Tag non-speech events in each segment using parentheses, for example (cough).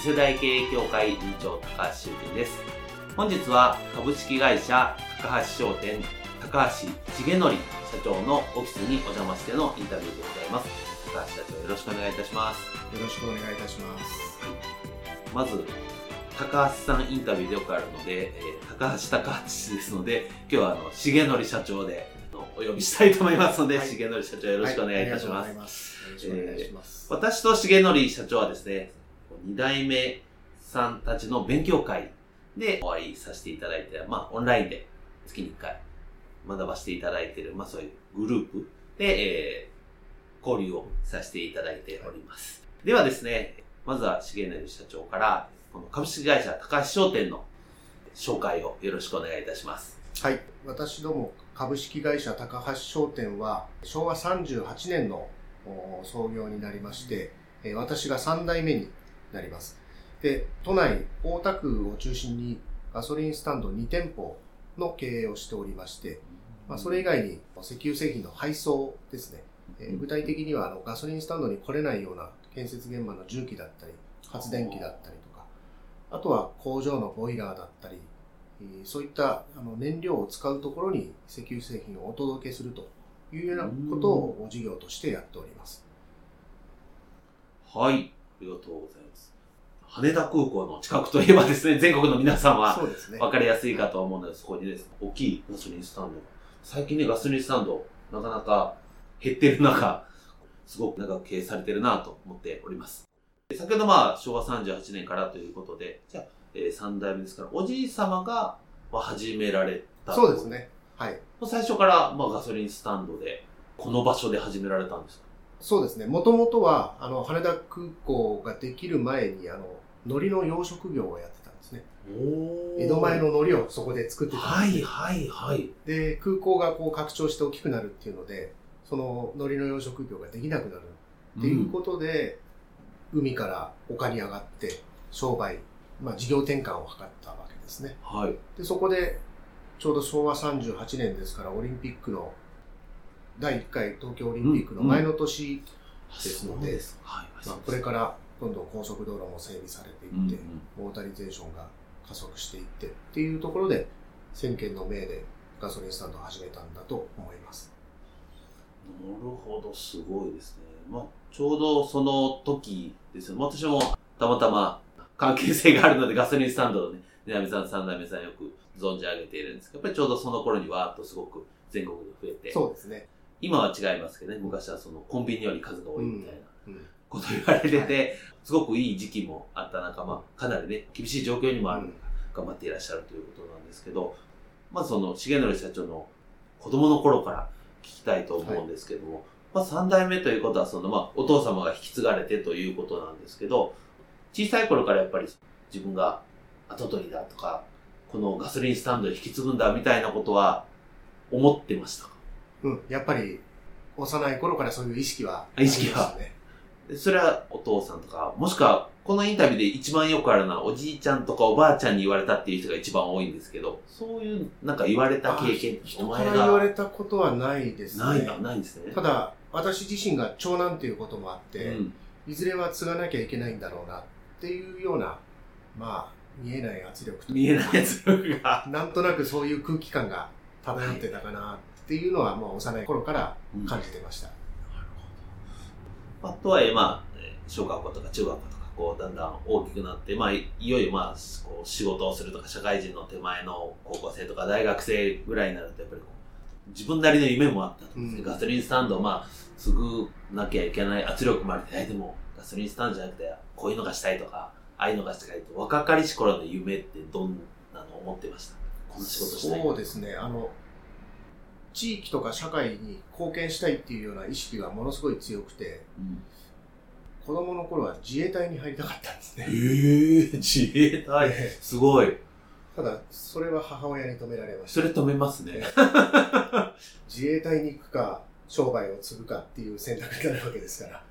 次世代経営協会委員長高橋修人です。本日は株式会社高橋商店高橋重則社長のオフィスにお邪魔してのインタビューでございます。高橋社長よろしくお願いいたします。よろしくお願いいたします。まず高橋さんインタビューでよくあるので、えー、高橋高橋ですので今日はあの重則社長でお呼びしたいと思いますので、はい、重則社長よろしくお願いいたします。はい、ます。よろしくお願いします、えー、私と重則社長はですね2代目さんたちの勉強会でお会いさせていただいて、まあ、オンラインで月に1回学ばせていただいている、まあ、そういうグループで、えー、交流をさせていただいております。ではですね、まずは重成社長から、この株式会社高橋商店の紹介をよろしくお願いいたします。はい。私ども株式会社高橋商店は昭和38年の創業になりまして、私が3代目になります。で、都内、大田区を中心にガソリンスタンド2店舗の経営をしておりまして、まあ、それ以外に石油製品の配送ですね。えー、具体的にはあのガソリンスタンドに来れないような建設現場の重機だったり、発電機だったりとか、あとは工場のボイラーだったり、そういったあの燃料を使うところに石油製品をお届けするというようなことを事業としてやっております。はい。ありがとうございます。羽田空港の近くといえばですね、(laughs) 全国の皆さんは分かりやすいかと思うので、そこにですね、大きいガソリンスタンド最近ね、ガソリンスタンド、なかなか減ってる中、すごく長く経営されてるなと思っております。先ほどまあ、昭和38年からということで、じゃあ、えー、3代目ですから、おじい様が、まあ、始められたそうですね。はい。最初から、まあ、ガソリンスタンドで、この場所で始められたんですか？そうですね。もともとは、あの、羽田空港ができる前に、あの、海苔の養殖業をやってたんですね。江戸前の海苔をそこで作ってたんです、はいはいはい。で、空港がこう拡張して大きくなるっていうので、その海苔の養殖業ができなくなるっていうことで、うん、海から丘に上がって商売、まあ事業転換を図ったわけですね。はい。で、そこで、ちょうど昭和38年ですから、オリンピックの第1回東京オリンピックの前の年ですので、まあ、これからどんどん高速道路も整備されていって、モータリゼーションが加速していってっていうところで、先見の明でガソリンスタンドを始めたんだと思います。なるほど、すごいですね。まあ、ちょうどその時ですよ。私もたまたま関係性があるのでガソリンスタンドのね、南さん、三代目さんよく存じ上げているんですけど、やっぱりちょうどその頃にわーっとすごく全国で増えて。そうですね。今は違いますけどね、昔はそのコンビニより数が多いみたいなこと言われてて、すごくいい時期もあった中、まあ、かなりね、厳しい状況にもある、頑張っていらっしゃるということなんですけど、まずその、重則社長の子供の頃から聞きたいと思うんですけども、はい、まあ、三代目ということは、その、まあ、お父様が引き継がれてということなんですけど、小さい頃からやっぱり自分が跡取りだとか、このガソリンスタンドを引き継ぐんだみたいなことは思ってましたか？うん、やっぱり幼い頃からそういう意識はね。意識は。それはお父さんとか、もしくはこのインタビューで一番よくあるのはおじいちゃんとかおばあちゃんに言われたっていう人が一番多いんですけど、そういうなんか言われた経験人から言われたことはないですね。ない、ないんですね。ただ、私自身が長男ということもあって、うん、いずれは継がなきゃいけないんだろうなっていうような、まあ、見えない圧力と見えない圧力が。なんとなくそういう空気感が漂ってたかなっていうのは、もう幼い頃から感じてました。うん、なるほど。あとは、まあ、小学校とか中学校とかこうだんだん大きくなって、まあ、いいよいよまあこう仕事をするとか社会人の手前の高校生とか大学生ぐらいになるとやっぱりこう自分なりの夢もあったうんガソリンスタンドをまあ継ぐなきゃいけない圧力もあるけどえでもガソリンスタンドじゃなくてこういうのがしたいとかああいうのがしたいと若かりし頃の夢ってどんなの思ってました？こんな仕事したいそうですね。あの、地域とか社会に貢献したいっていうような意識がものすごい強くて、うん。子供の頃は自衛隊に入りたかったんですへね。え自衛隊。すごい。ただ、それは母親に止められました。それ止めますね。自衛隊に行くか、商売を継ぐかっていう選択になるわけですから、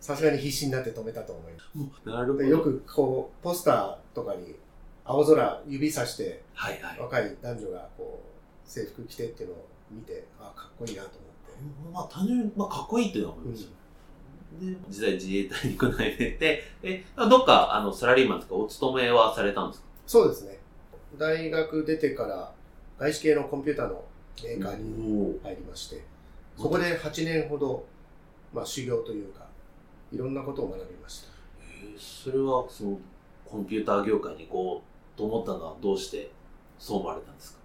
さすがに必死になって止めたと思います。なるほど。でよくこう、ポスターとかに青空指さしてはいはい。若い男女がこう、制服着てっていうのを見て、あかっこいいなと思って。まあ単純に、まあ、かっこいいっていうのは思いますよ、で実際自衛隊に行くないで (laughs) てえどっかあのサラリーマンとかお勤めはされたんですか？そうですね。大学出てから外資系のコンピューターのメーカーにお入りまして、そこで8年ほど、まあ修行というか、いろんなことを学びました。えーそれはそのコンピューター業界に行こうと思ったのはどうしてそう思われたんですか？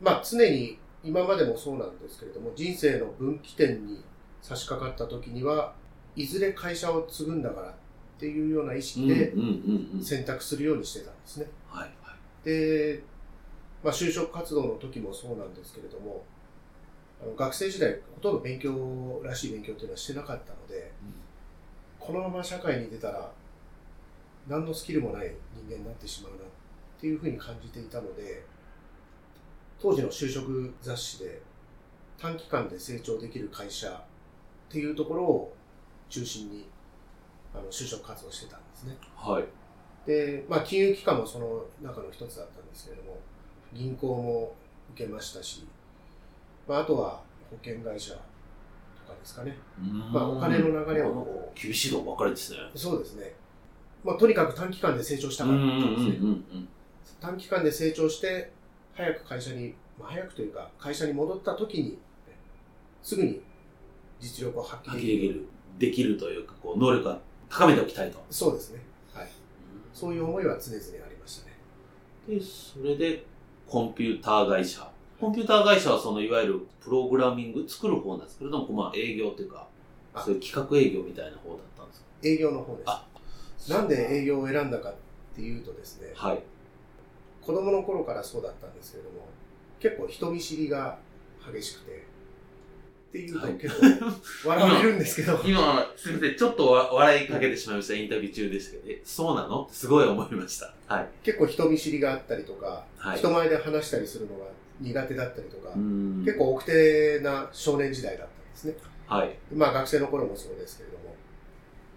まあ常に今までもそうなんですけれども、人生の分岐点に差し掛かった時には、いずれ会社を継ぐんだからっていうような意識でうんうんうんうん選択するようにしてたんですね。はいはいで、まあ、就職活動の時もそうなんですけれども、あの学生時代、ほとんど勉強らしい勉強っていうのはしてなかったので、このまま社会に出たら、何のスキルもない人間になってしまうなっていうふうに感じていたので、当時の就職雑誌で、短期間で成長できる会社っていうところを中心にあの就職活動してたんですね。はいで、まあ、金融機関もその中の一つだったんですけれども、銀行も受けましたし、まあ、あとは保険会社とかですかね。まあ、お金の流れをこ厳しいのばっかりですねう、そうですね。まあ、とにかく短期間で成長したかったうんですね。うん短期間で成長して、早く会社に、まあ、早くというか、会社に戻った時に、すぐに実力を発揮発できる。揮できるというかこう能力は高めておきたいとそうですね。はい。そういう思いは常々ありましたね。で、それで、コンピューター会社。コンピューター会社は、その、いわゆる、プログラミング、作る方なんですけれども、まあ、営業というか、あそういう企画営業みたいな方だったんですか？営業の方です。あなんで営業を選んだかっていうとですね、はい。子供の頃からそうだったんですけれども、結構人見知りが激しくて、っていうとはい結構笑われるんですけど、(laughs) 今、すみません、ちょっとわ笑いかけてしまいました、インタビュー中でしたけど、え、そうなの？すごい思いました。はい。結構人見知りがあったりとか、はい。人前で話したりするのが苦手だったりとか、うん結構奥手な少年時代だったんですね。はい。まあ学生の頃もそうですけれども、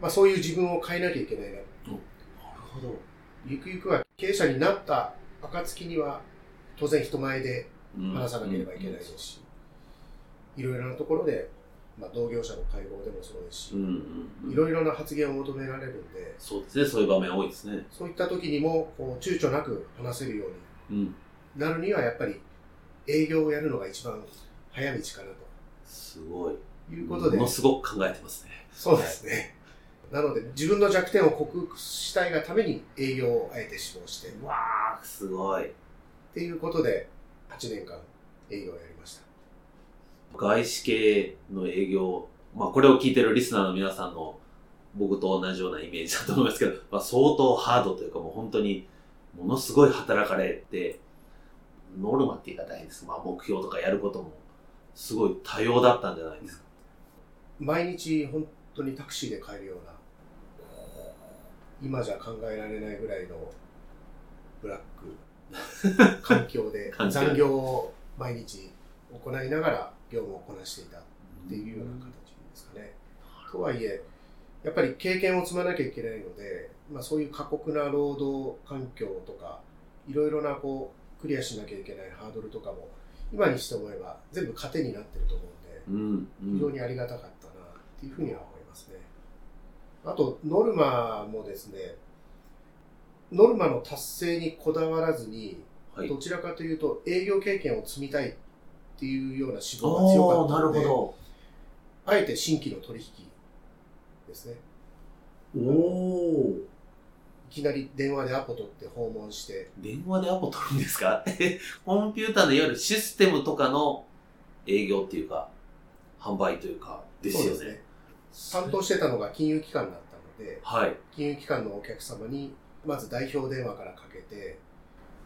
まあそういう自分を変えなきゃいけないな。なるほど。ゆくゆくは経営者になった暁には、当然人前で話さなければいけないですし、いろいろなところで、まあ、同業者の会合でもそうですし。いろいろな発言を求められるんで、そうですね、そういう場面多いですね。そういった時にもこう躊躇なく話せるようにうん。なるには、やっぱり営業をやるのが一番早道かなすごい。ということでもの、すごく考えてますね。そうですね。なので、自分の弱点を克服したいがために営業をあえて志望して、っわー、すごい。ていうことで、8年間営業をやりました。外資系の営業、まあこれを聞いてるリスナーの皆さんの僕と同じようなイメージだと思いますけど、(laughs) まあ相当ハードというかもう本当にものすごい働かれて、ノルマって言い方変です。まあ目標とかやることもすごい多様だったんじゃないですか。毎日本当にタクシーで帰るような、今じゃ考えられないぐらいのブラック (laughs) 環境で残業を毎日行いながら業務をこなしていたっていうような形ですかね。とはいえ、やっぱり経験を積まなきゃいけないので、まあ、そういう過酷な労働環境とか、いろいろなこうクリアしなきゃいけないハードルとかも、今にして思えば全部糧になってると思うんで、うん、うん。非常にありがたかったなっていうふうには思いますね。あと、ノルマもですね、ノルマの達成にこだわらずに、はい。どちらかというと営業経験を積みたいっていうような指導が強かったので、ほど。あえて新規の取引ですね。おー。きなり電話でアポ取って訪問して、電話でアポ取るんですか？(laughs) コンピューターのいわゆるシステムとかの営業っていうか、販売というか、ですよね。担当してたのが金融機関だったので、はい。金融機関のお客様に、まず代表電話からかけて、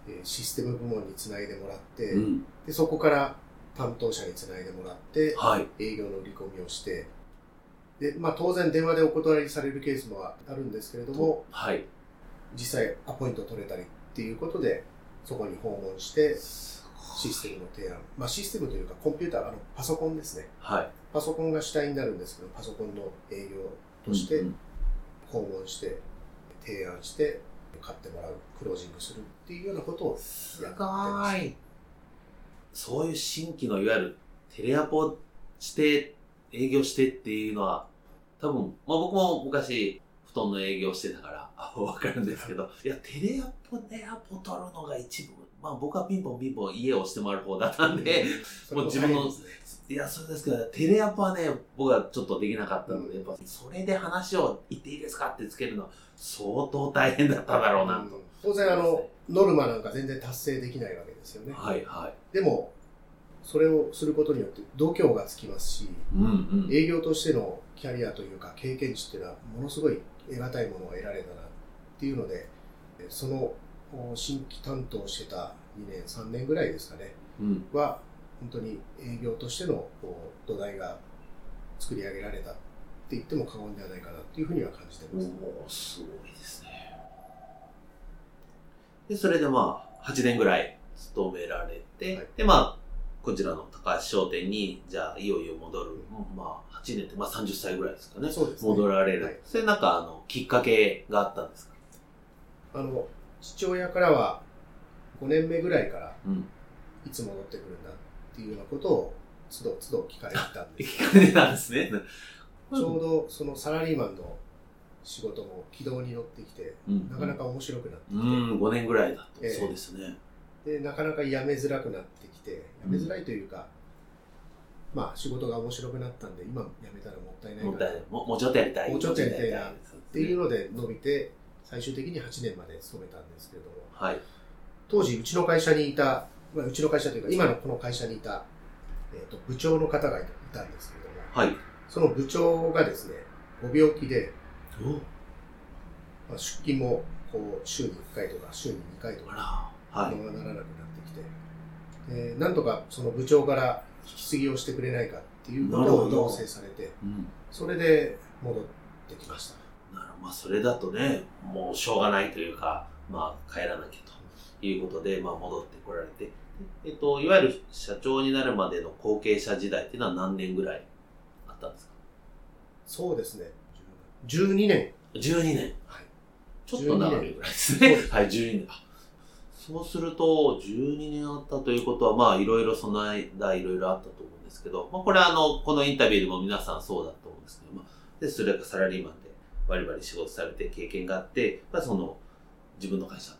えーシステム部門につないでもらって、うん。でそこから担当者につないでもらって、はい。営業の売り込みをして、で、まあ当然電話でお断りされるケースもあるんですけれども、はい。実際アポイント取れたりっていうことで、そこに訪問して、システムの提案。まあシステムというかコンピューター、あのパソコンですね。はい。パソコンが主体になるんですけど、パソコンの営業として訪問して、提案して、買ってもらう、クロージングするっていうようなことをすやってました。そういう新規のいわゆるテレアポして営業してっていうのは多分、まあ僕も昔布団の営業してたからあわかるんですけど、いやテレアポでアポ取るのが一部、まあ僕はピンポンピンポン家を押してもらう方だったんで、(laughs) もう自分のいや、そうですけど、テレアポはね、僕はちょっとできなかったので、やっぱそれで話を言っていいですかってつけるの相当大変だっただろうなと。当然あの、ノルマなんか全然達成できないわけですよね。はいはい。でも、それをすることによって度胸がつきますし、うんうん。営業としてのキャリアというか経験値っていうのはものすごい得難いものを得られたなっていうので、そのお新規担当してた2年、3年ぐらいですかね、うん。は本当に営業としてのこう土台が作り上げられたって言っても過言ではないかなっていうふうには感じてます。おーすごいですね。で、それでまあ、8年ぐらい勤められて、はいでまあ、こちらの高橋商店に、じゃあ、いよいよ戻る。まあ、8年って、まあ30歳ぐらいですかね。そうですね。戻られる。はいそれなんか、あの、きっかけがあったんですか？あの、父親からは5年目ぐらいからうん。いつ戻ってくるんだっていうようなことを都度都度聞かれてたんです。(laughs) きっかけなんですね。(laughs) ちょうどそのサラリーマンの仕事も軌道に乗ってきて、うんなかなか面白くなってきて、うん、5年ぐらいだと。ええそうですね。で、なかなか辞めづらくなってきて、辞めづらいというか、まあ仕事が面白くなったんで、今辞めたらもったいないからっもったいない。ももうちょっとやりたい。もうちょっとやりたいなっていうので伸びて、最終的に8年まで勤めたんですけれども、はい。当時うちの会社にいた、まあ、うちの会社というか今のこの会社にいた、えー、と部長の方がいたんですけれども、はい。その部長がですね、ご病気で、まあ、出勤もこう週に1回とか週に2回とあか、ら。はい。ままならなくなってきて、でなんとかその部長から引き継ぎをしてくれないかっていうことを要請されて、うん。それで戻ってきました。まあ、それだとね、もうしょうがないというか、まあ、帰らなきゃということで、まあ、戻ってこられて、えっと、いわゆる社長になるまでの後継者時代っていうのは何年ぐらいあったんですか？そうですね、12年。?12 年。はいちょっと長いぐらいです。ねはい、12年。あそうすると、12年あったということは、まあ、いろいろその間、いろいろあったと思うんですけど、まあ、これはあの、このインタビューでも皆さんそうだと思うんですけど、まあ、で、それがサラリーマンでバリバリ仕事されて経験があって、やっぱりその、自分の会社と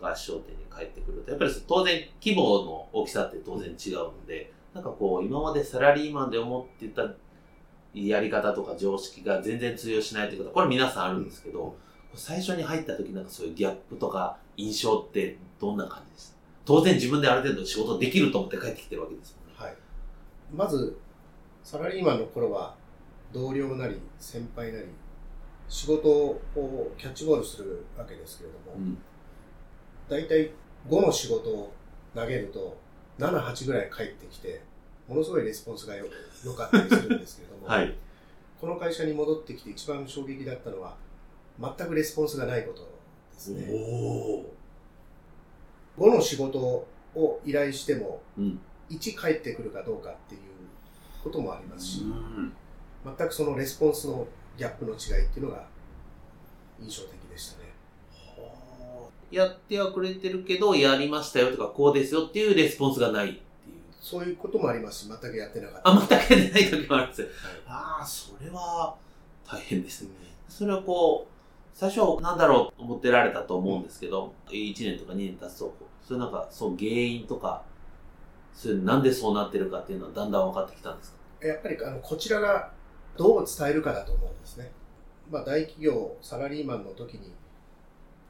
高橋商店に帰ってくると、やっぱり当然、規模の大きさって当然違うので、なんかこう、今までサラリーマンで思ってたやり方とか常識が全然通用しないということは、これ皆さんあるんですけど、最初に入った時なんかそういうギャップとか印象ってどんな感じでした？当然自分である程度仕事できると思って帰ってきてるわけですもんね。はい、まず、サラリーマンの頃は、同僚なり先輩なり、仕事をキャッチボールするわけですけれども、うん。大体5の仕事を投げると、7、8ぐらい返ってきて、ものすごいレスポンスがよ良かったりするんですけれども、はい。この会社に戻ってきて一番衝撃だったのは、全くレスポンスがないことですね。おー。5の仕事を依頼しても、うん。1返ってくるかどうかっていうこともありますし、うん全くそのレスポンスのギャップの違いっていうのが印象的でしたね。やってはくれてるけど、やりましたよとか、こうですよっていうレスポンスがないっていう。そういうこともありますし、全くやってなかった。あ、全くやってない時もあるんですよ。はいああ、それは大変ですね。それはこう、最初は何だろうと思ってられたと思うんですけど、1年とか2年経つと、それなんか、そう原因とか、それなんでそうなってるかっていうのはだんだん分かってきたんですか？やっぱりあのこちらがどう伝えるかだと思うんですね。まあ、大企業、サラリーマンの時に、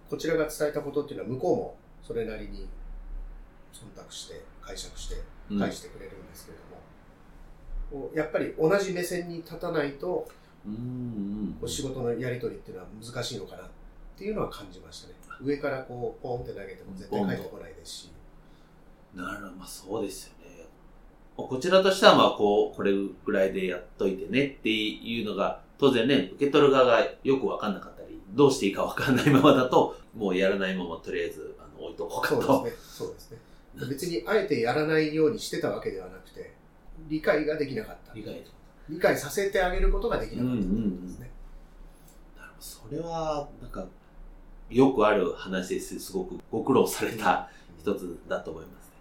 こちらが伝えたことっていうのは向こうもそれなりに忖度して解釈してうん。返してくれるんですけれども、こうやっぱり同じ目線に立たないとうんうんこう仕事のやり取りっていうのは難しいのかなっていうのは感じましたね。上からこうポンって投げても絶対返ってこないですし。なるほど、まあそうですよね。こちらとしては、まあこう、これぐらいでやっといてねっていうのが、当然ね、受け取る側がよくわかんなかったり、どうしていいかわかんないままだと、(laughs) もうやらないままとりあえずあの置いとこうかと。そうですねそうですね別にあえてやらないようにしてたわけではなくて理解ができなかった理解と。理解させてあげることができなかったですね、なるほどそれは、なんか、よくある話です。すごくご苦労された一つだと思いますね。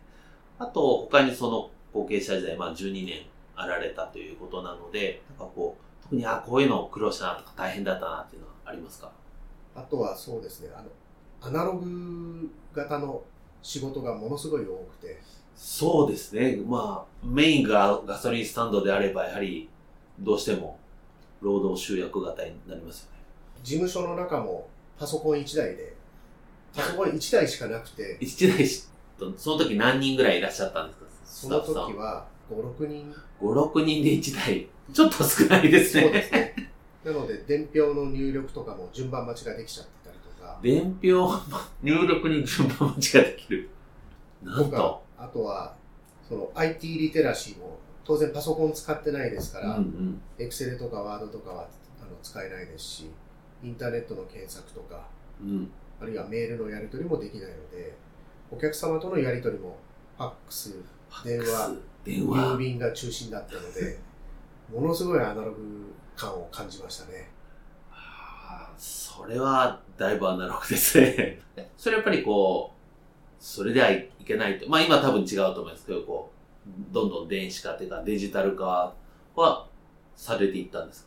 あと、他にその後継者時代、まあ12年あられたということなので、なんかこう、特に、あ、こういうの苦労したなとか大変だったなっていうのはありますか？あとはそうですねあのアナログ型の仕事がものすごい多くてそうですね。まあ、メインがガソリンスタンドであれば、やはり、どうしても、労働集約型になりますよね。事務所の中もパソコン1台でパソコン1台しかなくて一台し、その時何人ぐらいいらっしゃったんですか？その時は56人5、6人で1台。ちょっと少ないですそうでね。すねなので伝票の入力とかも順番待ちができちゃってたりとか伝票、入力に順番待ちができる。なんと。あとはその IT リテラシーも当然パソコン使ってないですから、ん。エクセルとかワードとかはあの使えないですしインターネットの検索とかうん。あるいはメールのやり取りもできないのでお客様とのやり取りもファックス電話。郵話。便が中心だったのでものすごいアナログ感を感じましたね。それは、だいぶアナログですね。(laughs) それやっぱりこう、それではいけないと。まあ今多分違うと思いますけど、こう、どんどん電子化っていうかデジタル化はされていったんです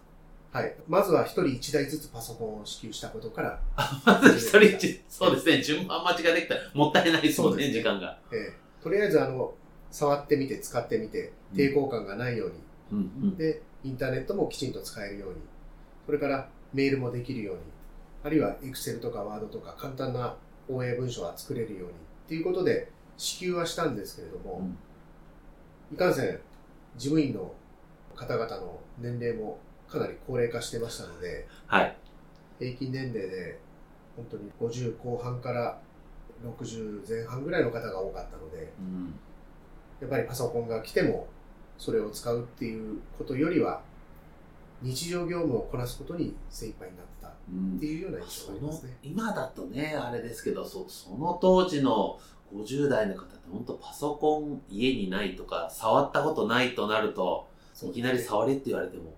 か？はい。まずは一人一台ずつパソコンを支給したことから、(laughs) まず一人一、そうですね、順番待ちができた。らもったいないですもんね、そうですね。時間が。えーとりあえずあの触ってみて使ってみて抵抗感がないように、うんうん。でインターネットもきちんと使えるようにそれからメールもできるようにあるいは Excel とか Word とか簡単な応援文書が作れるようにっていうことで支給はしたんですけれども、うんいかんせん事務員の方々の年齢もかなり高齢化してましたのではい。平均年齢で本当に50後半から60前半ぐらいの方が多かったのでうん。やっぱりパソコンが来てもそれを使うっていうことよりは日常業務をこなすことに精一杯になったうんっていうような印象がありますね。今だとね、あれですけど、そその当時の50代の方って本当パソコン家にないとか、触ったことないとなると、いきなり触れって言われても、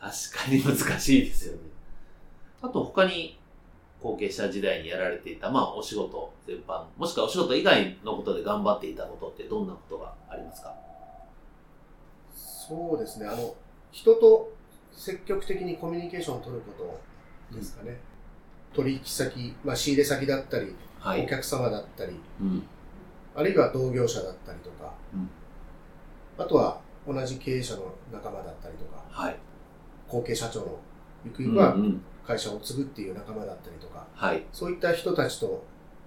確かに難しいですよね。あと他に後継者時代にやられていた、まあお仕事全般、もしくはお仕事以外のことで頑張っていたことってどんなことがありますか？そうですね。あの人と積極的にコミュニケーションを取ることですかね、取引先、まあ、仕入れ先だったり、はお。客様だったりうん。あるいは同業者だったりとか、うん。あとは同じ経営者の仲間だったりとかはい。後継社長のゆくゆうんくはうん会社を継ぐっていう仲間だったりとか、はい。そういった人たちと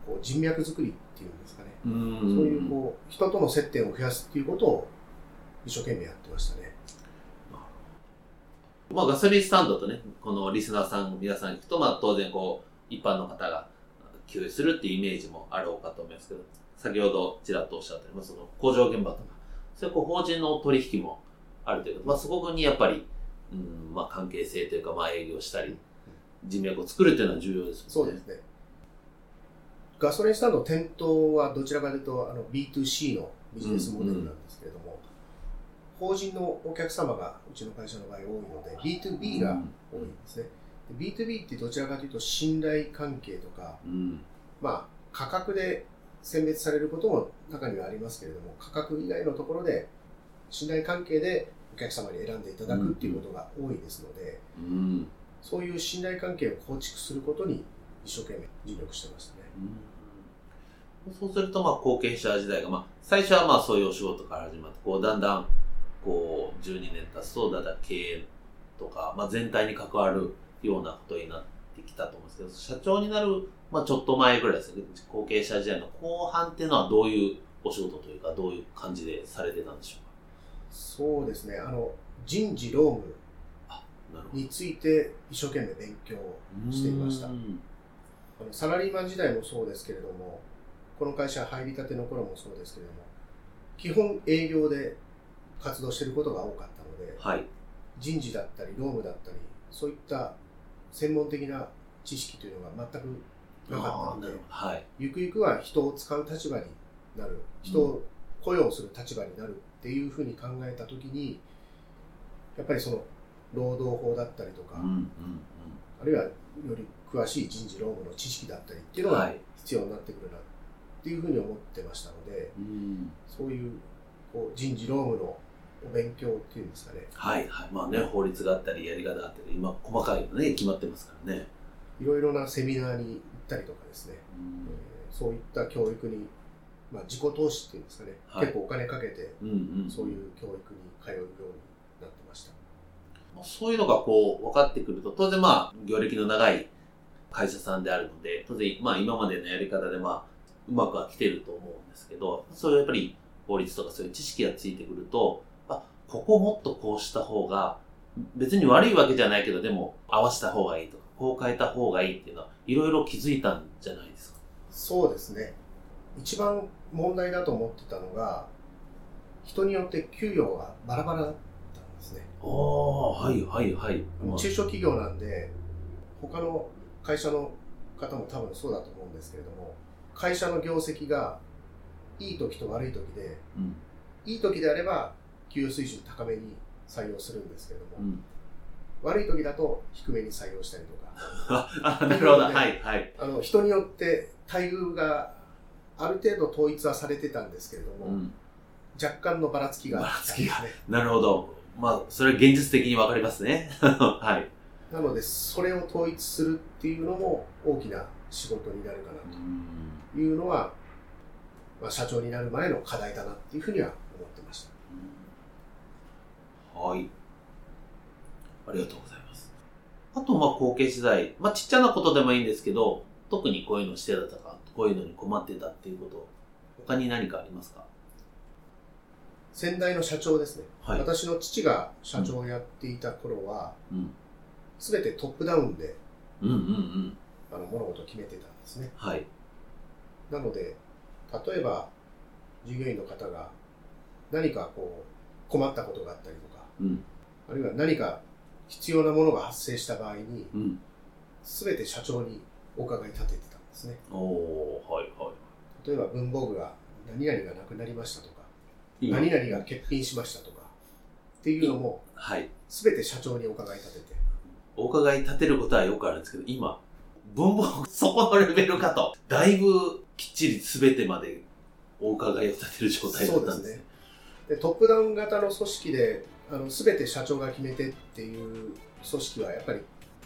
こう人脈作りっていうんですかね、うんそういうこう人との接点を増やすっていうことを一生懸命やってましたね。まあガソリンスタンドとね、このリスナーさん、皆さん聞くと、まあ当然こう、一般の方が給油するっていうイメージもあろうかと思いますけど、先ほどちらっとおっしゃったように、まあその工場現場とか、そういうこう法人の取引もあるということ、まあそこにやっぱり、うん、まあ関係性というか、まあ営業したり、人脈を作るっていうのは重要ですね。そうですね。ガソリンスタンド店頭はどちらかというとあの B2C のビジネスモデルなんですけれども、法人のお客様がうちの会社の場合多いので B2B が多いんですね。で B2B ってどちらかというと信頼関係とか、うん。まあ、価格で選別されることも中にはありますけれども価格以外のところで信頼関係でお客様に選んでいただくっていうことが多いですので、うん。そういう信頼関係を構築することに一生懸命尽力してましたね。うんそうすると、まあ、後継者時代が、まあ、最初はまあ、そういうお仕事から始まって、こう、だんだん、こう、12年経つと、だんだん経営とか、まあ、全体に関わるようなことになっってきたと思うんですけど、社長になる、まあちょっと前ぐらいですね、後継者時代の後半っていうのはどういうお仕事というか、どういう感じでされてたんでしょうか？そうですね、あの、人事労務。について一生懸命勉強していました。サラリーマン時代もそうですけれども、この会社入りたての頃もそうですけれども、基本営業で活動していることが多かったので、はい。人事だったり労務だったり、そういった専門的な知識というのが全くなかったので。はい。ゆくゆくは人を使う立場になる、人を雇用する立場になるっていうふうに考えたときに、やっぱりその労働法だったりとか、うんうんあるいはより詳しい人事労務の知識だったりっていうのが。必要になってくるなっていうふうに思ってましたので、うんそういうこう人事労務のお勉強っていうんですかね、はいはい。まあね、法律があったり、やり方があったり、今、細かいのね、決まってますからね。いろいろなセミナーに行ったりとかですね、うんえーそういった教育に、まあ、自己投資っていうんですかね、はい結構お金かけてうんうん。そういう教育に通うように。そういうのがこう分かってくると、当然まあ、業歴の長い会社さんであるので、当然まあ今までのやり方でまあ、うまくは来てると思うんですけど、そういうやっぱり法律とかそういう知識がついてくると、あ、ここもっとこうした方が、別に悪いわけじゃないけど、でも合わせた方がいいとか、こう変えた方がいいっていうのは、いろいろ気づいたんじゃないですか？そうですね。一番問題だと思ってたのが、人によって給与がバラバラだった。ああ、はいはいはい。まあ中小企業なんで、他の会社の方も多分そうだと思うんですけれども、会社の業績がいい時と悪い時で、うん。いい時であれば給与水準高めに採用するんですけれども、うん。悪い時だと低めに採用したりとか、(laughs) なるほど。はいはい。あの人によって待遇がある程度統一はされてたんですけれども、うん。若干のばらつきがあったんですばね。なるほど。まあ、それは現実的にわかりますね。(laughs) はい。なので、それを統一するっていうのも大きな仕事になるかなというのは、まあ、社長になる前の課題だなっていうふうには思ってました。はい。ありがとうございます。あと、まあ、後継時代。まあ、ちっちゃなことでもいいんですけど、特にこういうのしてたとか、こういうのに困ってたっていうこと、他に何かありますか？先代の社長ですね。はい。私の父が社長をやっていた頃は、うん。すべてトップダウンでうんうんうん。あの物事を決めてたんですね。はい。なので、例えば、従業員の方が何かこう困ったことがあったりとか、うん。あるいは何か必要なものが発生した場合に、うん。すべて社長にお伺い立ててたんですね。おー、はいは例えば文房具が何々がなくなりましたと。何々が欠品しましたとか、っていうのも、はい。すべて社長にお伺い立てて、お伺い立てることはよくあるんですけど、今、文房具そこのレベルかと、だいぶきっちり全てまでお伺いを立てる状態だったんですね。でトップダウン型の組織で、あの全て社長が決めてっていう組織はやっぱり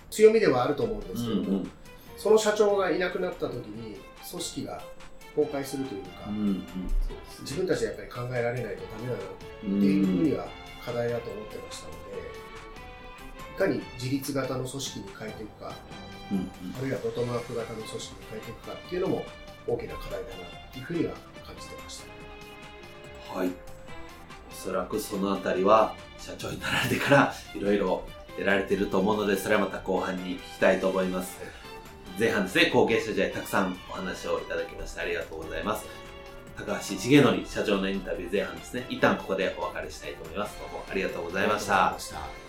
強みではあると思うんですけども、うんうん。その社長がいなくなった時に組織が崩壊するというか、うんうん自分たちでやっぱり考えられないとダメだなっってていうふうには課題だと思ってましたので、いかに自立型の組織に変えていくか、うんうんあるいはボトムアップ型の組織に変えていくかっていうのも大きな課題だなっていうふうには感じてました。はい。おそらくそのあたりは、社長になられてから、いろいろやられてると思うので、それはまた後半に聞きたいと思います。前半ですね、後継者時代たくさんお話をいただきましてありがとうございます。高橋重則社長のインタビュー前半ですね、一旦ここでお別れしたいと思います。どうもありがとうございましたありがとうございま。した